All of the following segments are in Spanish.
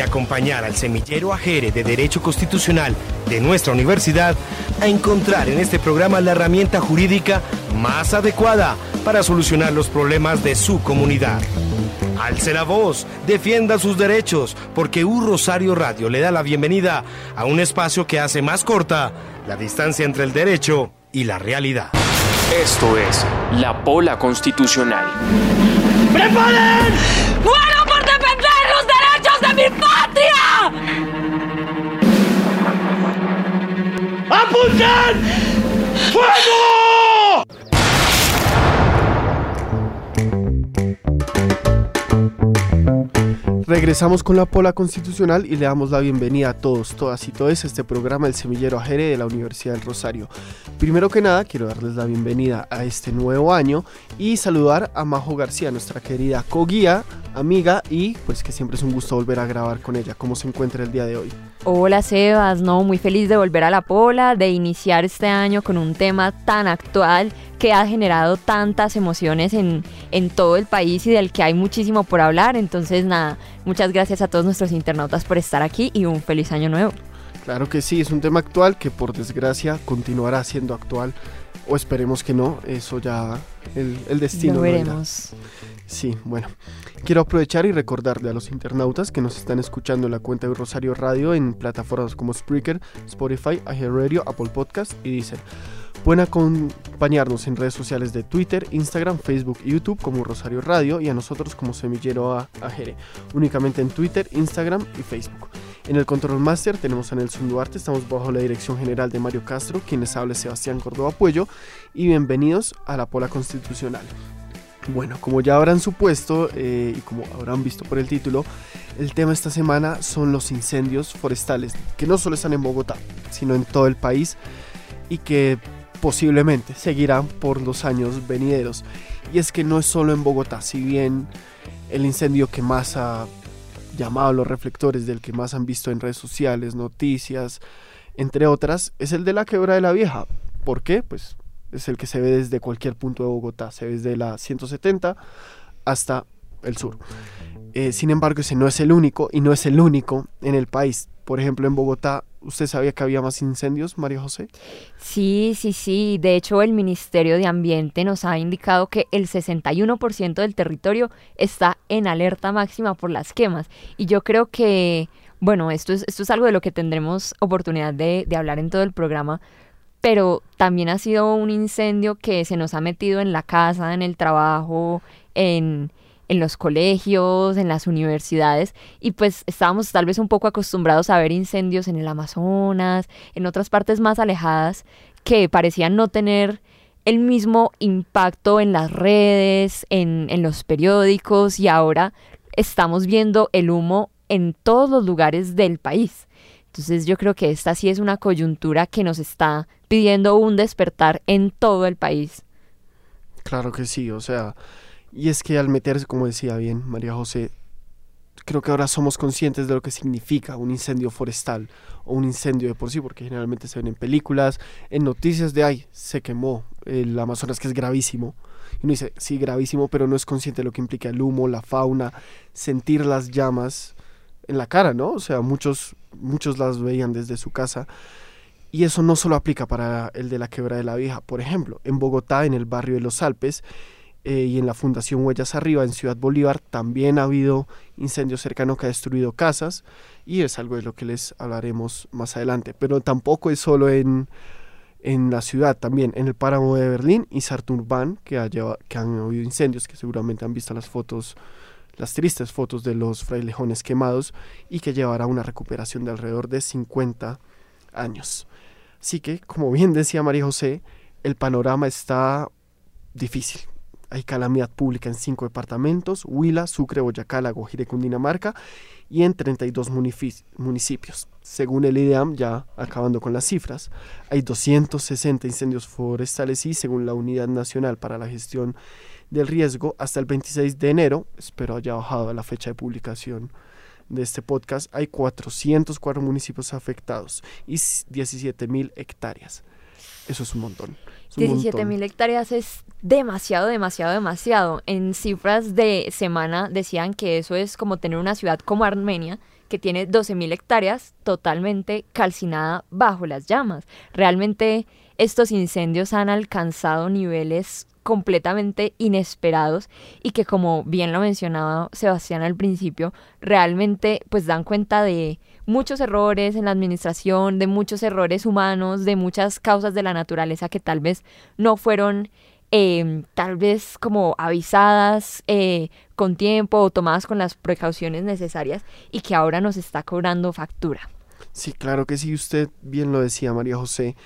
y acompañar al semillero Ajere de Derecho Constitucional de nuestra universidad a encontrar en este programa la herramienta jurídica más adecuada para solucionar los problemas de su comunidad. Alce la voz, defienda sus derechos, porque U Rosario Radio le da la bienvenida a un espacio que hace más corta la distancia entre el derecho y la realidad. Esto es La Pola Constitucional. ¡Preparen! ¡Fuego! Regresamos con la Pola Constitucional y le damos la bienvenida a todos, todas y todos a este programa El Semillero Ajere de la Universidad del Rosario. Primero que nada, quiero darles la bienvenida a este nuevo año y saludar a Majo García, nuestra querida coguía, amiga y pues que siempre es un gusto volver a grabar con ella. ¿Cómo se encuentra el día de hoy? Hola Sebas, no, muy feliz de volver a la Pola, de iniciar este año con un tema tan actual que ha generado tantas emociones en, en todo el país y del que hay muchísimo por hablar. Entonces, nada, muchas gracias a todos nuestros internautas por estar aquí y un feliz año nuevo. Claro que sí, es un tema actual que por desgracia continuará siendo actual. O esperemos que no, eso ya el, el destino. Lo veremos. Sí, bueno. Quiero aprovechar y recordarle a los internautas que nos están escuchando en la cuenta de Rosario Radio en plataformas como Spreaker, Spotify, Radio, Apple Podcast y Deezer. Pueden acompañarnos en redes sociales de Twitter, Instagram, Facebook y YouTube como Rosario Radio y a nosotros como Semillero Ajere, únicamente en Twitter, Instagram y Facebook. En el Control Master tenemos a Nelson Duarte, estamos bajo la dirección general de Mario Castro, quien les habla Sebastián Córdoba Puello y bienvenidos a la Pola Constitucional. Bueno, como ya habrán supuesto eh, y como habrán visto por el título, el tema esta semana son los incendios forestales, que no solo están en Bogotá, sino en todo el país y que posiblemente seguirán por los años venideros. Y es que no es solo en Bogotá, si bien el incendio que más ha llamado los reflectores, del que más han visto en redes sociales, noticias, entre otras, es el de la quebra de la vieja. ¿Por qué? Pues es el que se ve desde cualquier punto de Bogotá, se ve desde la 170 hasta el sur. Eh, sin embargo, ese no es el único y no es el único en el país. Por ejemplo, en Bogotá, ¿usted sabía que había más incendios, María José? Sí, sí, sí. De hecho, el Ministerio de Ambiente nos ha indicado que el 61% del territorio está en alerta máxima por las quemas. Y yo creo que, bueno, esto es, esto es algo de lo que tendremos oportunidad de, de hablar en todo el programa, pero también ha sido un incendio que se nos ha metido en la casa, en el trabajo, en, en los colegios, en las universidades, y pues estábamos tal vez un poco acostumbrados a ver incendios en el Amazonas, en otras partes más alejadas, que parecían no tener el mismo impacto en las redes, en, en los periódicos, y ahora estamos viendo el humo en todos los lugares del país. Entonces yo creo que esta sí es una coyuntura que nos está pidiendo un despertar en todo el país. Claro que sí, o sea, y es que al meterse, como decía bien María José, creo que ahora somos conscientes de lo que significa un incendio forestal o un incendio de por sí, porque generalmente se ven en películas, en noticias de, ay, se quemó el Amazonas, que es gravísimo. Y uno dice, sí, gravísimo, pero no es consciente de lo que implica el humo, la fauna, sentir las llamas en la cara, ¿no? O sea, muchos, muchos las veían desde su casa. Y eso no solo aplica para el de la Quebra de la Vieja. Por ejemplo, en Bogotá, en el barrio de Los Alpes, eh, y en la Fundación Huellas Arriba, en Ciudad Bolívar, también ha habido incendios cercanos que ha destruido casas y es algo de lo que les hablaremos más adelante. Pero tampoco es solo en, en la ciudad, también en el páramo de Berlín y Sarturbán, que, ha que han habido incendios, que seguramente han visto las fotos, las tristes fotos de los frailejones quemados y que llevará una recuperación de alrededor de 50 años. Así que, como bien decía María José, el panorama está difícil. Hay calamidad pública en cinco departamentos, Huila, Sucre, Boyacá, La Guajira y Cundinamarca, y en 32 municipios. Según el IDEAM, ya acabando con las cifras, hay 260 incendios forestales y según la Unidad Nacional para la Gestión del Riesgo, hasta el 26 de enero, espero haya bajado la fecha de publicación de este podcast, hay 404 municipios afectados y 17 mil hectáreas. Eso es un montón. 17 mil hectáreas es demasiado, demasiado, demasiado. En cifras de semana decían que eso es como tener una ciudad como Armenia, que tiene 12 mil hectáreas totalmente calcinada bajo las llamas. Realmente estos incendios han alcanzado niveles completamente inesperados y que como bien lo mencionaba Sebastián al principio, realmente pues dan cuenta de muchos errores en la administración, de muchos errores humanos, de muchas causas de la naturaleza que tal vez no fueron em, tal vez como avisadas eh, con tiempo o tomadas con las precauciones necesarias y que ahora nos está cobrando factura. Sí, claro que sí, usted bien lo decía, María José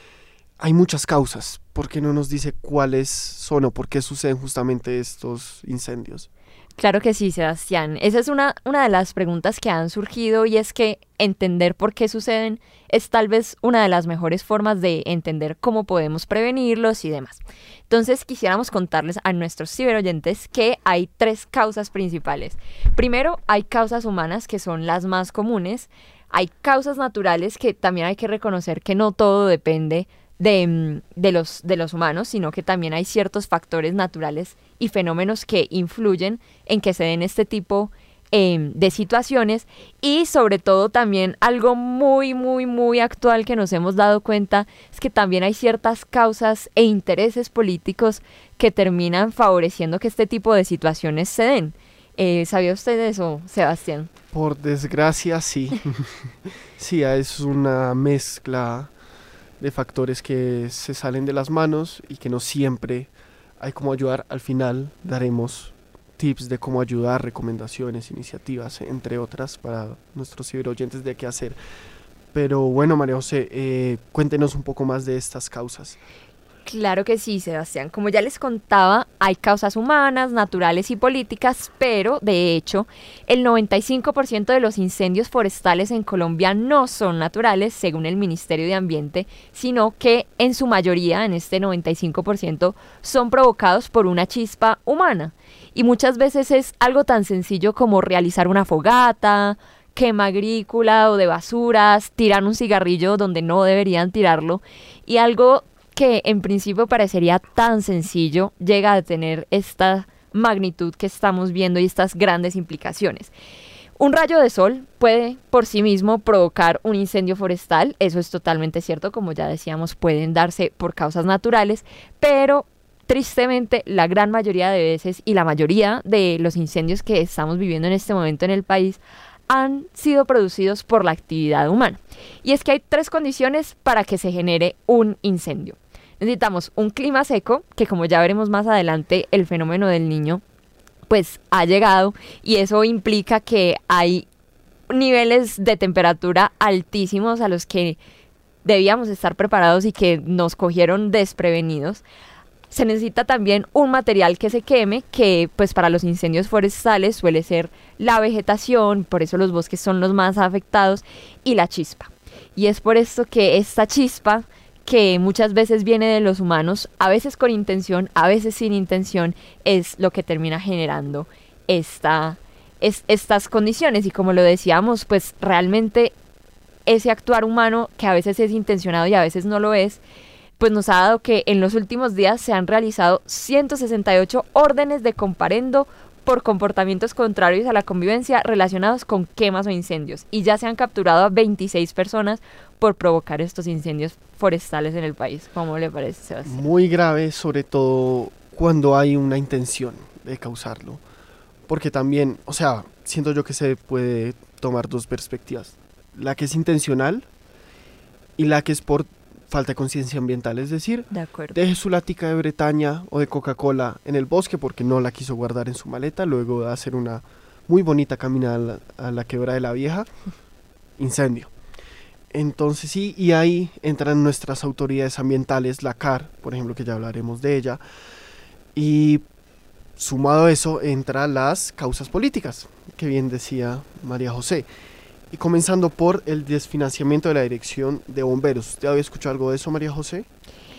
hay muchas causas. ¿Por qué no nos dice cuáles son o por qué suceden justamente estos incendios? Claro que sí, Sebastián. Esa es una, una de las preguntas que han surgido y es que entender por qué suceden es tal vez una de las mejores formas de entender cómo podemos prevenirlos y demás. Entonces quisiéramos contarles a nuestros ciberoyentes que hay tres causas principales. Primero, hay causas humanas que son las más comunes. Hay causas naturales que también hay que reconocer que no todo depende Mm, de, los, de los humanos, sino que también hay ciertos factores naturales y fenómenos que influyen en que se den este tipo em, de situaciones y sobre todo también algo muy, muy, muy actual que nos hemos dado cuenta es que también hay ciertas causas e intereses políticos que terminan favoreciendo que este tipo de situaciones se den. Eh, ¿Sabía usted eso, Sebastián? Por desgracia, sí. sí, es una mezcla de factores que se salen de las manos y que no siempre hay como ayudar. Al final daremos tips de cómo ayudar, recomendaciones, iniciativas, entre otras, para nuestros ciberoyentes de qué hacer. Pero bueno, María José, eh, cuéntenos un poco más de estas causas. Claro que sí, Sebastián. Como ya les contaba, hay causas humanas, naturales y políticas, pero de hecho, el 95% de los incendios forestales en Colombia no son naturales, según el Ministerio de Ambiente, sino que en su mayoría, en este 95%, son provocados por una chispa humana. Y muchas veces es algo tan sencillo como realizar una fogata, quema agrícola o de basuras, tirar un cigarrillo donde no deberían tirarlo y algo que en principio parecería tan sencillo llega a tener esta magnitud que estamos viendo y estas grandes implicaciones. Un rayo de sol puede por sí mismo provocar un incendio forestal, eso es totalmente cierto, como ya decíamos, pueden darse por causas naturales, pero tristemente la gran mayoría de veces y la mayoría de los incendios que estamos viviendo en este momento en el país han sido producidos por la actividad humana. Y es que hay tres condiciones para que se genere un incendio. Necesitamos un clima seco, que como ya veremos más adelante, el fenómeno del niño pues ha llegado y eso implica que hay niveles de temperatura altísimos a los que debíamos estar preparados y que nos cogieron desprevenidos. Se necesita también un material que se queme, que pues para los incendios forestales suele ser la vegetación, por eso los bosques son los más afectados, y la chispa. Y es por esto que esta chispa que muchas veces viene de los humanos, a veces con intención, a veces sin intención, es lo que termina generando esta, estas condiciones. Y como lo decíamos, pues realmente ese actuar humano, que a veces es intencionado y a veces no lo es, pues nos ha dado que en los últimos días se han realizado 168 órdenes de comparendo por comportamientos contrarios a la convivencia relacionados con quemas o incendios y ya se han capturado a 26 personas por provocar estos incendios forestales en el país. ¿Cómo le parece, Sebastián? Muy grave, sobre todo cuando hay una intención de causarlo. Porque también, o sea, siento yo que se puede tomar dos perspectivas. La que es intencional y la que es por falta de conciencia ambiental. Es decir, De deje su lática de Bretaña o de Coca-Cola en el bosque porque no la quiso guardar en su maleta luego de hacer una muy bonita caminada a la, a la quebrada de la vieja. Incendio. Entonces sí, y ahí entran nuestras autoridades ambientales, la CAR, por ejemplo, que ya hablaremos de ella. Y sumado a eso entran las causas políticas, que bien decía María José. Y comenzando por el desfinanciamiento de la dirección de bomberos. ¿Usted había escuchado algo de eso, María José?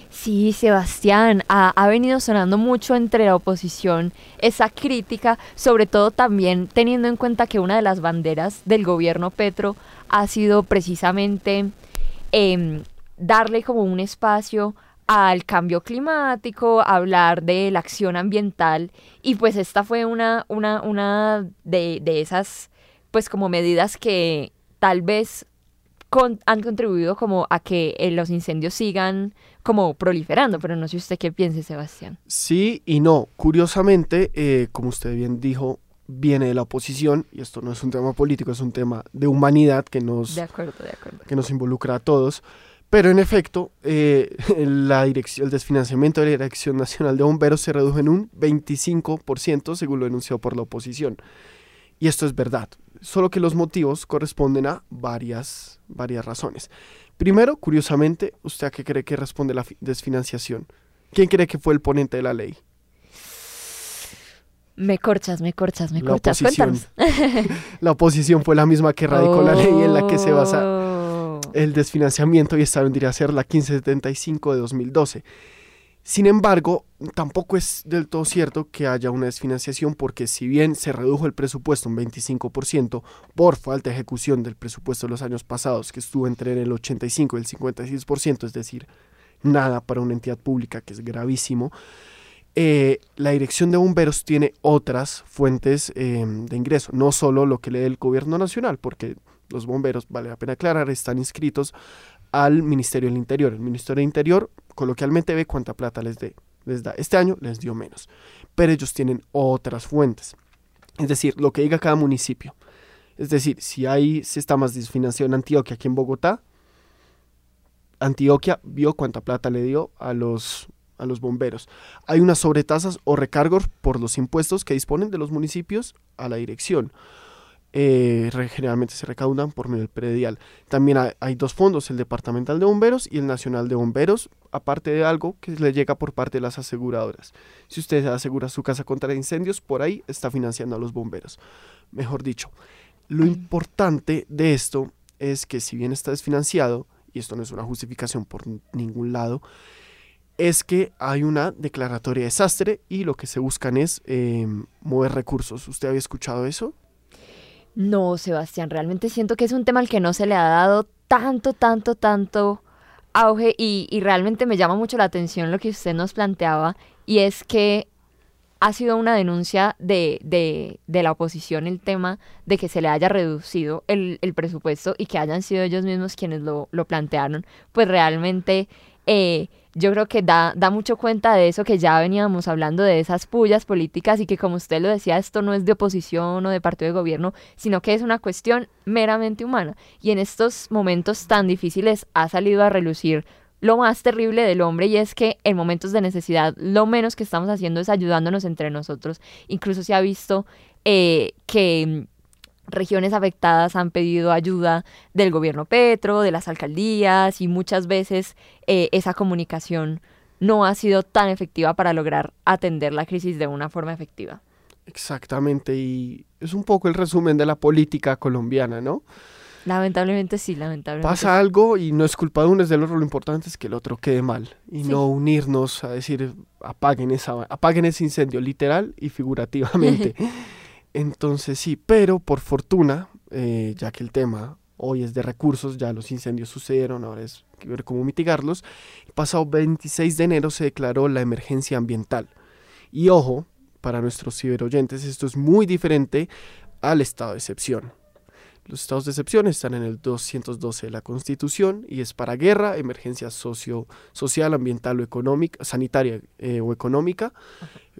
Sí, Sebastián, ha, ha, venido sonando mucho entre la oposición esa crítica, sobre todo también teniendo en cuenta que una de las banderas del gobierno Petro ha sido precisamente eh, darle como un espacio al cambio climático, hablar de la acción ambiental y pues esta fue una, una, una de, de esas pues como medidas que tal vez con, han contribuido como a que eh, los incendios sigan como proliferando, pero no sé usted qué piense, Sebastián. Sí y no. Curiosamente, eh, como usted bien dijo, viene de la oposición, y esto no es un tema político, es un tema de humanidad que nos, de acuerdo, de acuerdo. Que nos involucra a todos. Pero en efecto, eh, la dirección, el desfinanciamiento de la Dirección Nacional de Bomberos se redujo en un 25%, según lo denunció por la oposición. Y esto es verdad, solo que los motivos corresponden a varias, varias razones. Primero, curiosamente, ¿usted a qué cree que responde la desfinanciación? ¿Quién cree que fue el ponente de la ley? Me corchas, me corchas, me la corchas. Oposición. la oposición fue la misma que radicó oh. la ley en la que se basa el desfinanciamiento y esta vendría a ser la 1575 de 2012. Sin embargo, tampoco es del todo cierto que haya una desfinanciación porque si bien se redujo el presupuesto un 25% por falta de ejecución del presupuesto de los años pasados, que estuvo entre el 85 y el 56%, es decir, nada para una entidad pública, que es gravísimo, eh, la dirección de bomberos tiene otras fuentes eh, de ingreso, no solo lo que lee el gobierno nacional, porque los bomberos, vale la pena aclarar, están inscritos al Ministerio del Interior. El Ministerio del Interior coloquialmente ve cuánta plata les, de, les da. Este año les dio menos, pero ellos tienen otras fuentes. Es decir, lo que diga cada municipio. Es decir, si hay, se está más desfinanciado en Antioquia que en Bogotá, Antioquia vio cuánta plata le dio a los, a los bomberos. Hay unas sobretasas o recargos por los impuestos que disponen de los municipios a la dirección eh, generalmente se recaudan por medio del predial. También hay, hay, dos fondos, el Departamental de Bomberos y el Nacional de Bomberos, aparte de algo que le llega por parte de las aseguradoras. Si usted asegura su casa contra incendios, por ahí está financiando a los bomberos. Mejor dicho, lo importante de esto es que si bien está desfinanciado, y esto no es una justificación por ningún lado, es que hay una declaratoria de desastre y lo que se buscan es eh, mover recursos. ¿Usted había escuchado eso? No, Sebastián, realmente siento que es un tema al que no se le ha dado tanto, tanto, tanto auge y, realmente me llama mucho la atención lo que usted nos planteaba y es que ha sido una denuncia de, de, de la oposición el tema de que se le haya reducido el, el presupuesto y que hayan sido ellos mismos quienes lo, lo plantearon, pues realmente... Eh, yo creo que da, da mucho cuenta de eso que ya veníamos hablando, de esas pullas políticas y que como usted lo decía, esto no es de oposición o de partido de gobierno, sino que es una cuestión meramente humana. Y en estos momentos tan difíciles ha salido a relucir lo más terrible del hombre y es que en momentos de necesidad lo menos que estamos haciendo es ayudándonos entre nosotros. Incluso se ha visto eh, que regiones afectadas han pedido ayuda del gobierno Petro, de las alcaldías y muchas veces eh, esa comunicación no ha sido tan efectiva para lograr atender la crisis de una forma efectiva. Exactamente, y es un poco el resumen de la política colombiana, ¿no? Lamentablemente sí, lamentablemente. Pasa algo y no es culpa de uno, es del otro, lo importante es que el otro quede mal y sí. no unirnos a decir apaguen, esa, apaguen ese incendio, literal y figurativamente. Entonces sí, pero por fortuna, eh, ya que el tema hoy es de recursos, ya los incendios sucedieron, ahora es que ver cómo mitigarlos. El pasado 26 de enero se declaró la emergencia ambiental. Y ojo, para nuestros ciberoyentes, esto es muy diferente al estado de excepción. Los estados de excepción están en el 212 de la Constitución y es para guerra, emergencia socio, social, ambiental o económica, sanitaria eh, o económica.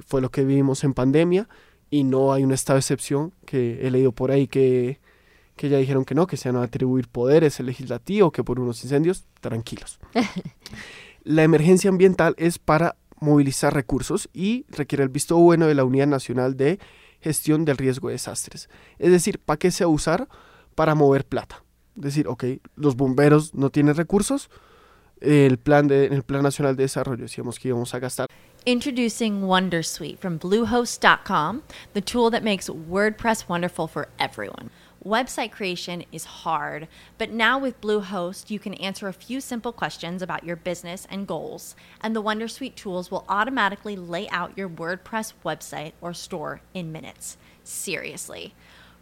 Fue lo que vivimos en pandemia y no hay un estado de excepción que he leído por ahí que, que ya dijeron que no, que se van a atribuir poderes el legislativo, que por unos incendios, tranquilos. la emergencia ambiental es para movilizar recursos y requiere el visto bueno de la Unidad Nacional de Gestión del Riesgo de Desastres. Es decir, ¿para qué se va a usar? para mover plata. Decir, ok, los bomberos no tienen recursos, el plan, de, el plan nacional de desarrollo decíamos que íbamos a gastar. Introducing Wondersuite from Bluehost.com, the tool that makes WordPress wonderful for everyone. Website creation is hard, but now with Bluehost, you can answer a few simple questions about your business and goals, and the Wondersuite tools will automatically lay out your WordPress website or store in minutes. Seriously.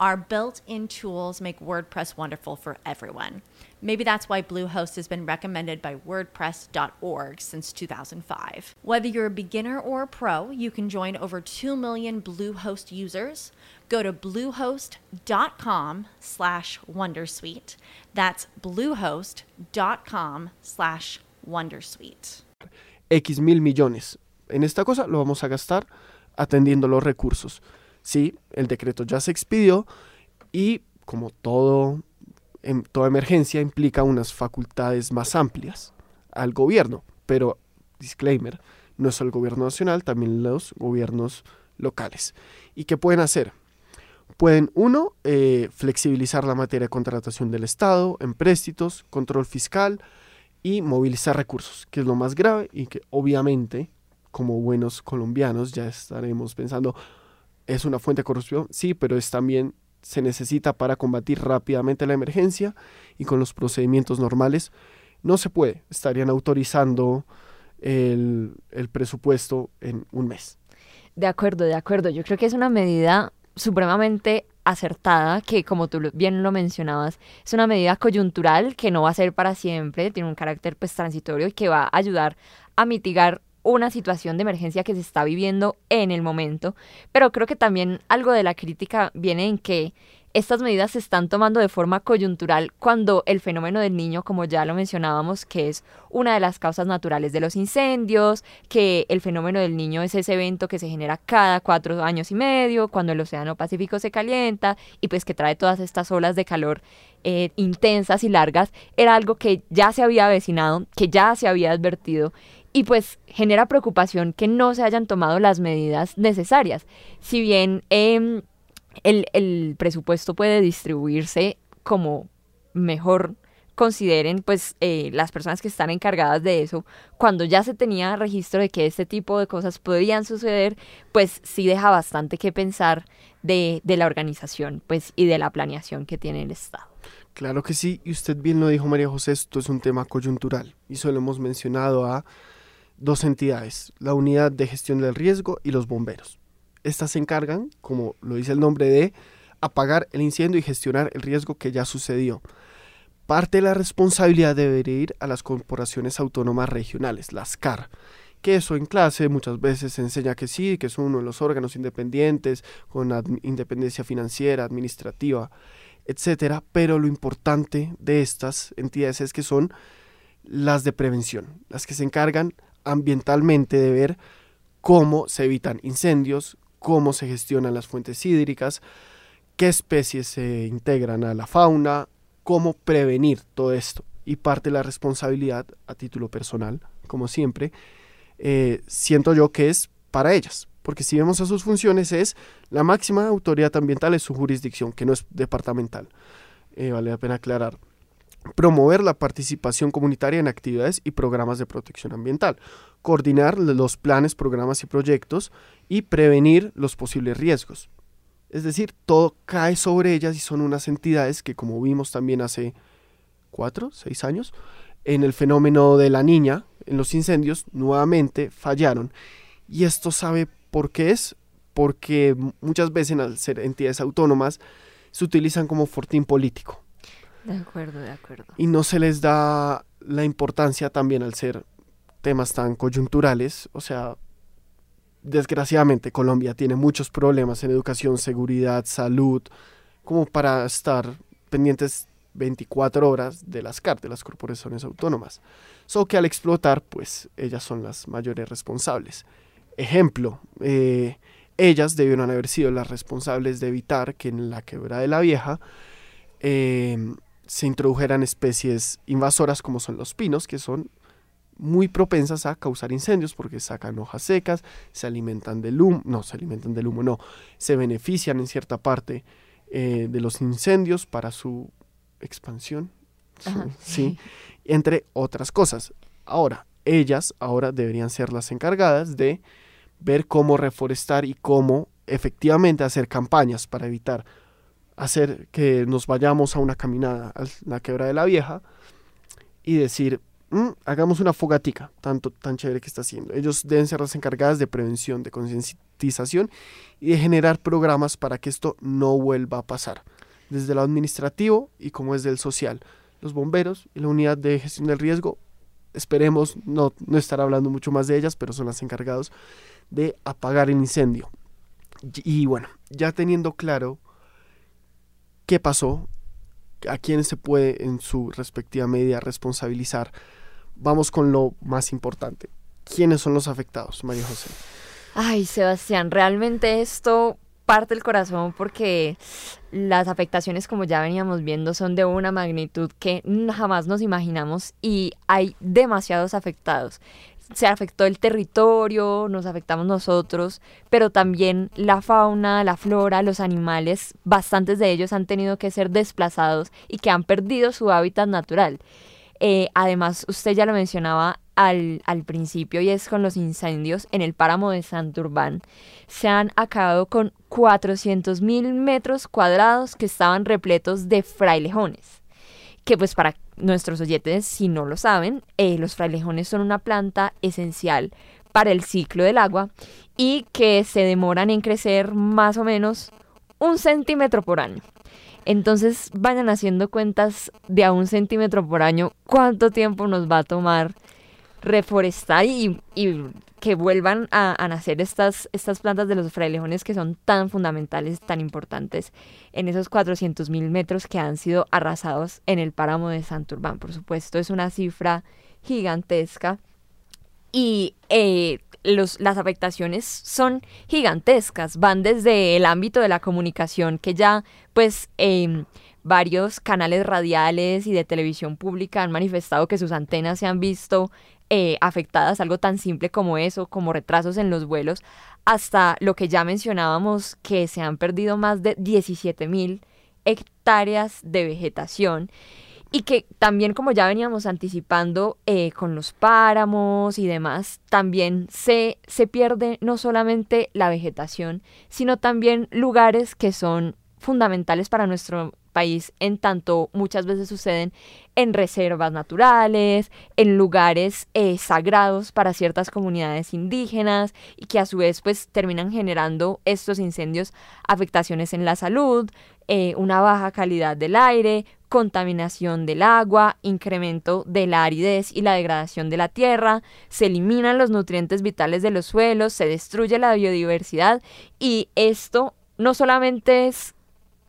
our built in tools make WordPress wonderful for everyone. Maybe that's why Bluehost has been recommended by WordPress.org since 2005. Whether you're a beginner or a pro, you can join over 2 million Bluehost users. Go to bluehost.com slash wondersuite. That's bluehost.com slash wondersuite. X mil millones. En esta cosa lo vamos a gastar atendiendo los recursos. Sí, el decreto ya se expidió y como todo en toda emergencia implica unas facultades más amplias al gobierno, pero disclaimer, no es el gobierno nacional, también los gobiernos locales. ¿Y qué pueden hacer? Pueden, uno, eh, flexibilizar la materia de contratación del Estado, empréstitos, control fiscal y movilizar recursos, que es lo más grave y que obviamente, como buenos colombianos, ya estaremos pensando, es una fuente de corrupción, sí, pero es también se necesita para combatir rápidamente la emergencia y con los procedimientos normales no se puede. Estarían autorizando el, el presupuesto en un mes. De acuerdo, de acuerdo. Yo creo que es una medida supremamente acertada, que como tú bien lo mencionabas, es una medida coyuntural que no va a ser para siempre, tiene un carácter pues transitorio y que va a ayudar a mitigar una situación de emergencia que se está viviendo en el momento, pero creo que también algo de la crítica viene en que estas medidas se están tomando de forma coyuntural cuando el fenómeno del niño, como ya lo mencionábamos, que es una de las causas naturales de los incendios, que el fenómeno del niño es ese evento que se genera cada cuatro años y medio, cuando el Océano Pacífico se calienta y pues que trae todas estas olas de calor eh, intensas y largas, era algo que ya se había avecinado, que ya se había advertido y pues genera preocupación que no se hayan tomado las medidas necesarias. Si bien em, el, presupuesto puede distribuirse como mejor consideren pues eh, las personas que están encargadas de eso, cuando ya se tenía registro de que este tipo de cosas podrían suceder, pues sí deja bastante que pensar de, de la organización pues y de la planeación que tiene el Estado. Claro que sí, y usted bien lo dijo María José, esto es un tema coyuntural y solo hemos mencionado a dos entidades, la Unidad de Gestión del Riesgo y los bomberos. Estas se encargan, como lo dice el nombre, de apagar el incendio y gestionar el riesgo que ya sucedió. Parte de la responsabilidad debe ir a las corporaciones autónomas regionales, las CAR, que eso en clase muchas veces se enseña que sí, que es uno de los órganos independientes, con independencia financiera, administrativa, etcétera, pero lo importante de estas entidades es que son las de prevención, las que se encargan ambientalmente de ver cómo se evitan incendios, cómo se gestionan las fuentes hídricas, qué especies se integran a la fauna, cómo prevenir todo esto. Y parte de la responsabilidad, a título personal, como siempre, eh, siento yo que es para ellas, porque si vemos a sus funciones es la máxima autoridad ambiental es su jurisdicción, que no es departamental. Eh, vale la pena aclarar promover la participación comunitaria en actividades y programas de protección ambiental, coordinar los planes, programas y proyectos y prevenir los posibles riesgos. Es decir, todo cae sobre ellas y son unas entidades que, como vimos también hace cuatro, seis años, en el fenómeno de la niña, en los incendios, nuevamente fallaron. Y esto sabe por qué es, porque muchas veces al ser entidades autónomas se utilizan como fortín político. De acuerdo, de acuerdo. Y no se les da la importancia también al ser temas tan coyunturales, o sea, desgraciadamente Colombia tiene muchos problemas en educación, seguridad, salud, como para estar pendientes 24 horas de las CAR, de las corporaciones autónomas. So que al explotar, pues ellas son las mayores responsables. Ejemplo, eh, ellas debieron haber sido las responsables de evitar que en la quebrada de la vieja eh, se introdujeran especies invasoras como son los pinos, que son muy propensas a causar incendios porque sacan hojas secas, se alimentan del humo, no, se alimentan del humo, no, se benefician en cierta parte eh, de los incendios para su expansión, sí, entre otras cosas. Ahora, ellas ahora deberían ser las encargadas de ver cómo reforestar y cómo efectivamente hacer campañas para evitar hacer que nos vayamos a una caminada a la quebra de la vieja y decir, mm, hagamos una fogatica, tanto tan chévere que está haciendo. Ellos deben ser las encargadas de prevención, de concientización y de generar programas para que esto no vuelva a pasar, desde lo administrativo y como desde el social. Los bomberos y la unidad de gestión del riesgo, esperemos no, no estar hablando mucho más de ellas, pero son las encargados de apagar el incendio. Y bueno, ya teniendo claro qué pasó, a quién se puede en su respectiva medida responsabilizar. Vamos con lo más importante. ¿Quiénes son los afectados, María José? Ay, Sebastián, realmente esto parte el corazón porque las afectaciones, como ya veníamos viendo, son de una magnitud que jamás nos imaginamos y hay demasiados afectados se afectó el territorio, nos afectamos nosotros, pero también la fauna, la flora, los animales, bastantes de ellos han tenido que ser desplazados y que han perdido su hábitat natural. Eh, además, usted ya lo mencionaba al, al, principio y es con los incendios en el páramo de Santurbán. Se han acabado con 400 mil metros cuadrados que estaban repletos de frailejones que pues para nuestros oyentes, si no lo saben, eh, los frailejones son una planta esencial para el ciclo del agua y que se demoran en crecer más o menos un centímetro por año. Entonces vayan haciendo cuentas de a un centímetro por año cuánto tiempo nos va a tomar reforestar y, que vuelvan a, nacer estas, estas plantas de los frailejones que son tan fundamentales, tan importantes en esos 400 mil metros que han sido arrasados en el páramo de Santurbán. Por supuesto, es una cifra gigantesca y eh, los, las afectaciones son gigantescas, van desde el ámbito de la comunicación que ya pues... Em, varios canales radiales y de televisión pública han manifestado que sus antenas se han visto eh, afectadas, algo tan simple como eso, como retrasos en los vuelos, hasta lo que ya mencionábamos, que se han perdido más de 17 mil hectáreas de vegetación y que también como ya veníamos anticipando eh, con los páramos y demás, también se, se pierde no solamente la vegetación, sino también lugares que son fundamentales para nuestro país en tanto muchas veces suceden en reservas naturales, en lugares eh, sagrados para ciertas comunidades indígenas y que a su vez pues terminan generando estos incendios afectaciones en la salud, eh, una baja calidad del aire, contaminación del agua, incremento de la aridez y la degradación de la tierra, se eliminan los nutrientes vitales de los suelos, se destruye la biodiversidad y esto no solamente es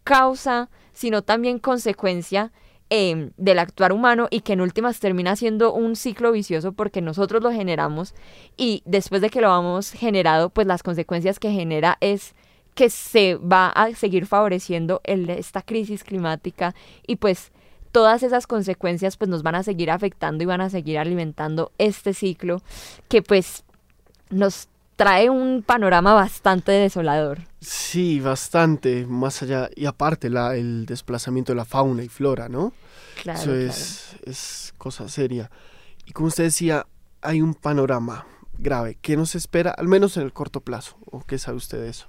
causa sino también consecuencia em, del actuar humano y que en últimas termina siendo un ciclo vicioso porque nosotros lo generamos y después de que lo hemos generado, pues las consecuencias que genera es que se va a seguir favoreciendo el, esta crisis climática y pues todas esas consecuencias pues nos van a seguir afectando y van a seguir alimentando este ciclo que pues nos trae un panorama bastante desolador. Sí, bastante, más allá, y aparte la, el desplazamiento de la fauna y flora, ¿no? Claro, Eso es, es cosa seria. Y como usted decía, hay un panorama grave. ¿Qué nos espera, al menos en el corto plazo? ¿O qué sabe usted de eso?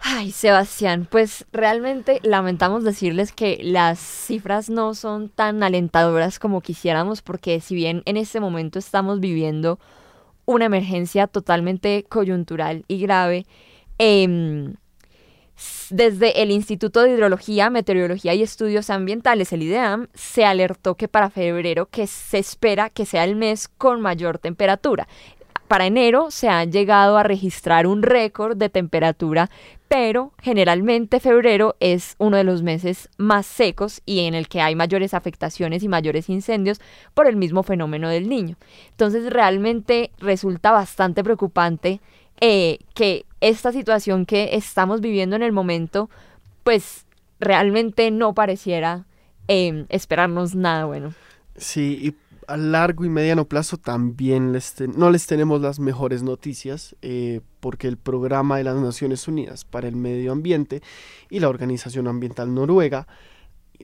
Ay, Sebastián, pues realmente lamentamos decirles que las cifras no son tan alentadoras como quisiéramos, porque si bien en este momento estamos viviendo una emergencia totalmente coyuntural y grave, em, desde el Instituto de Hidrología, Meteorología y Estudios Ambientales, el IDEAM, se alertó que para febrero que se espera que sea el mes con mayor temperatura. Para enero se han llegado a registrar un récord de temperatura, pero generalmente febrero es uno de los meses más secos y en el que hay mayores afectaciones y mayores incendios por el mismo fenómeno del niño. Entonces realmente resulta bastante preocupante eh, que esta situación que estamos viviendo en el momento, pues realmente no pareciera em, esperarnos nada bueno. Sí, y a largo y mediano plazo también no les tenemos las mejores noticias eh, porque el programa de las Naciones Unidas para el Medio Ambiente y la Organización Ambiental Noruega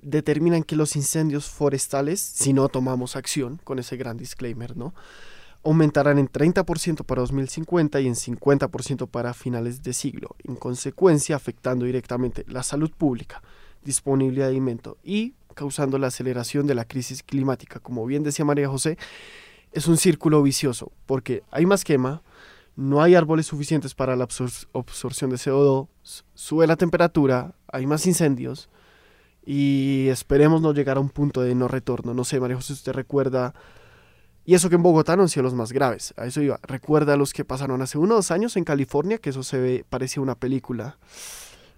determinan que los incendios forestales, si no tomamos acción, con ese gran disclaimer, ¿no? aumentarán en 30% para 2050 y en 50% para finales de siglo, en consecuencia afectando directamente la salud pública, disponibilidad de alimento y causando la aceleración de la crisis climática. Como bien decía María José, es un círculo vicioso, porque hay más quema, no hay árboles suficientes para la absorción de CO2, sube la temperatura, hay más incendios y esperemos no llegar a un punto de no retorno. No sé, María José, usted recuerda, y eso que en Bogotá no han sido los más graves, a eso iba, recuerda los que pasaron hace unos años en California, que eso se ve, parecía una película.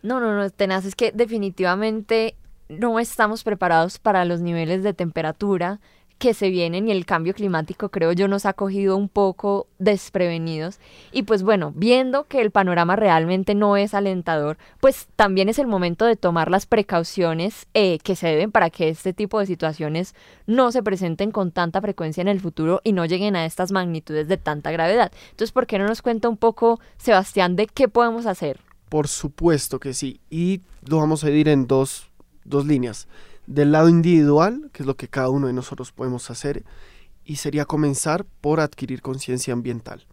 No, no, no, tenaz, es que definitivamente no estamos preparados para los niveles de temperatura que se vienen y el cambio climático creo yo nos ha cogido un poco desprevenidos y pues bueno, viendo que el panorama realmente no es alentador, pues también es el momento de tomar las precauciones eh, que se deben para que este tipo de situaciones no se presenten con tanta frecuencia en el futuro y no lleguen a estas magnitudes de tanta gravedad. Entonces, ¿por qué no nos cuenta un poco, Sebastián, de qué podemos hacer? Por supuesto que sí, y lo vamos a dividir en dos dos líneas. Del lado individual, que es lo que cada uno de nosotros podemos hacer, y sería comenzar por adquirir conciencia ambiental.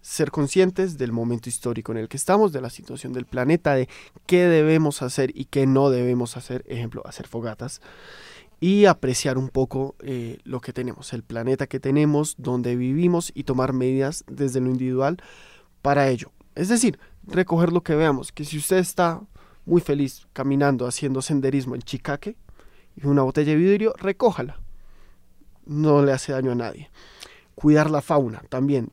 Ser conscientes del momento histórico en el que estamos, de la situación del planeta, de qué debemos hacer y qué no debemos hacer, ejemplo, hacer fogatas, y apreciar un poco eh, lo que tenemos, el planeta que tenemos, donde vivimos y tomar medidas desde lo individual para ello. Es decir, recoger lo que veamos, que si usted está muy feliz caminando, haciendo senderismo en Chicaque, y una botella de vidrio, recójala. No le hace daño a nadie. Cuidar la fauna también.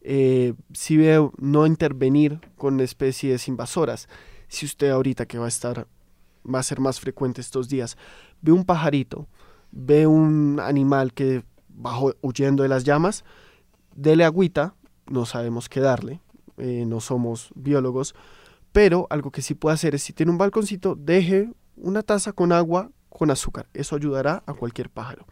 Eh, si veo no intervenir con especies invasoras. Si usted ahorita que va a estar, va a ser más frecuente estos días, ve un pajarito, ve un animal que bajó huyendo de las llamas, dele agüita, no sabemos qué darle, eh, no somos biólogos, pero algo que sí puede hacer es si tiene un balconcito, deje una taza con agua con azúcar. Eso ayudará a cualquier pájaro.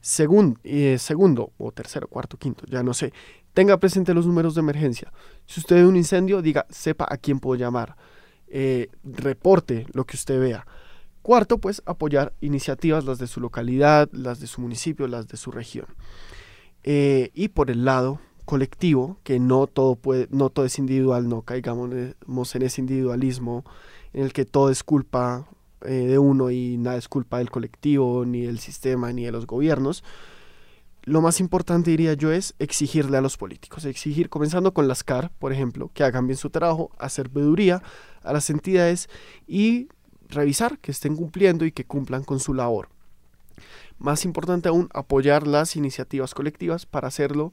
Segundo, eh, segundo o tercero, cuarto, quinto, ya no sé. Tenga presente los números de emergencia. Si usted ve un incendio, diga, sepa a quién puedo llamar. Eh, reporte lo que usted vea. Cuarto, pues apoyar iniciativas, las de su localidad, las de su municipio, las de su región. Eh, y por el lado colectivo, que no todo, puede, no todo es individual, no caigamos en ese individualismo en el que todo es culpa eh, de uno y nada es culpa del colectivo, ni del sistema, ni de los gobiernos. Lo más importante, diría yo, es exigirle a los políticos, exigir, comenzando con las CAR, por ejemplo, que hagan bien su trabajo, hacer veeduría a las entidades y revisar que estén cumpliendo y que cumplan con su labor. Más importante aún, apoyar las iniciativas colectivas para hacerlo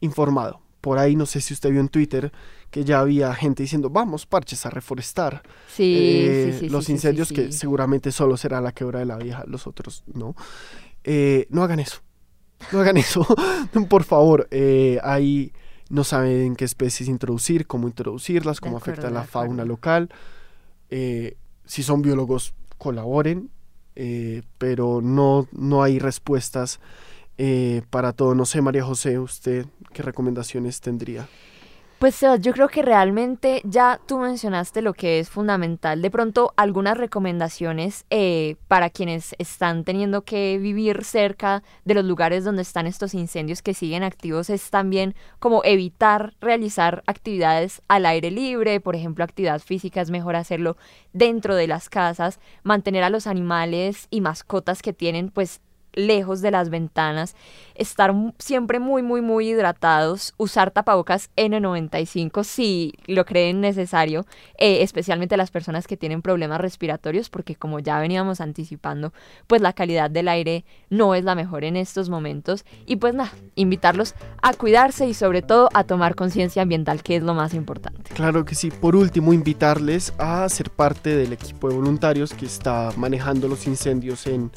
informado. Por ahí no sé si usted vio en Twitter que ya había gente diciendo, vamos, parches a reforestar. Sí, eh, sí, Los incendios que seguramente solo será la quebra de la vieja, los otros no. Eh, no hagan eso. No hagan eso. Por favor, eh, ahí no saben qué especies introducir, cómo introducirlas, cómo afecta a la fauna local. si son biólogos, colaboren, pero no, no hay respuestas eh, para todo. No sé, María José, ¿usted qué recomendaciones tendría? Pues yo creo que realmente ya tú mencionaste lo que es fundamental. De pronto, algunas recomendaciones eh, para quienes están teniendo que vivir cerca de los lugares donde están estos incendios que siguen activos es también como evitar realizar actividades al aire libre, por ejemplo, actividad física es mejor hacerlo dentro de las casas, mantener a los animales y mascotas que tienen pues lejos de las ventanas, estar siempre muy, muy, muy hidratados, usar tapabocas N95 si lo creen necesario, eh, especialmente las personas que tienen problemas respiratorios, porque como ya veníamos anticipando, pues la calidad del aire no es la mejor en estos momentos. Y pues nada, invitarlos a cuidarse y sobre todo a tomar conciencia ambiental, que es lo más importante. Claro que sí. Por último, invitarles a ser parte del equipo de voluntarios que está manejando los incendios en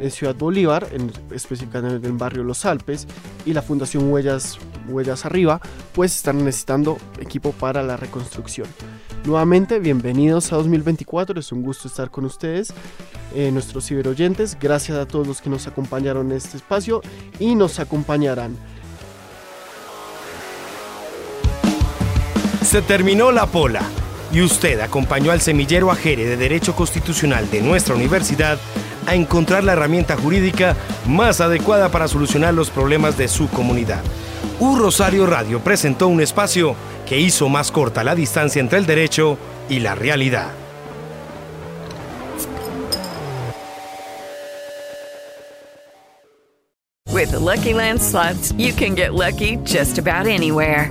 en Ciudad Bolívar, en, específicamente en el barrio Los Alpes, y la Fundación Huellas, Huellas Arriba, pues están necesitando equipo para la reconstrucción. Nuevamente, bienvenidos a 2024, es un gusto estar con ustedes, eh, nuestros ciberoyentes, gracias a todos los que nos acompañaron en este espacio y nos acompañarán. Se terminó la pola y usted acompañó al semillero Ajere de Derecho Constitucional de nuestra universidad a encontrar la herramienta jurídica más adecuada para solucionar los problemas de su comunidad. U Rosario Radio presentó un espacio que hizo más corta la distancia entre el derecho y la realidad. With the Lucky Land slots, you can get lucky just about anywhere.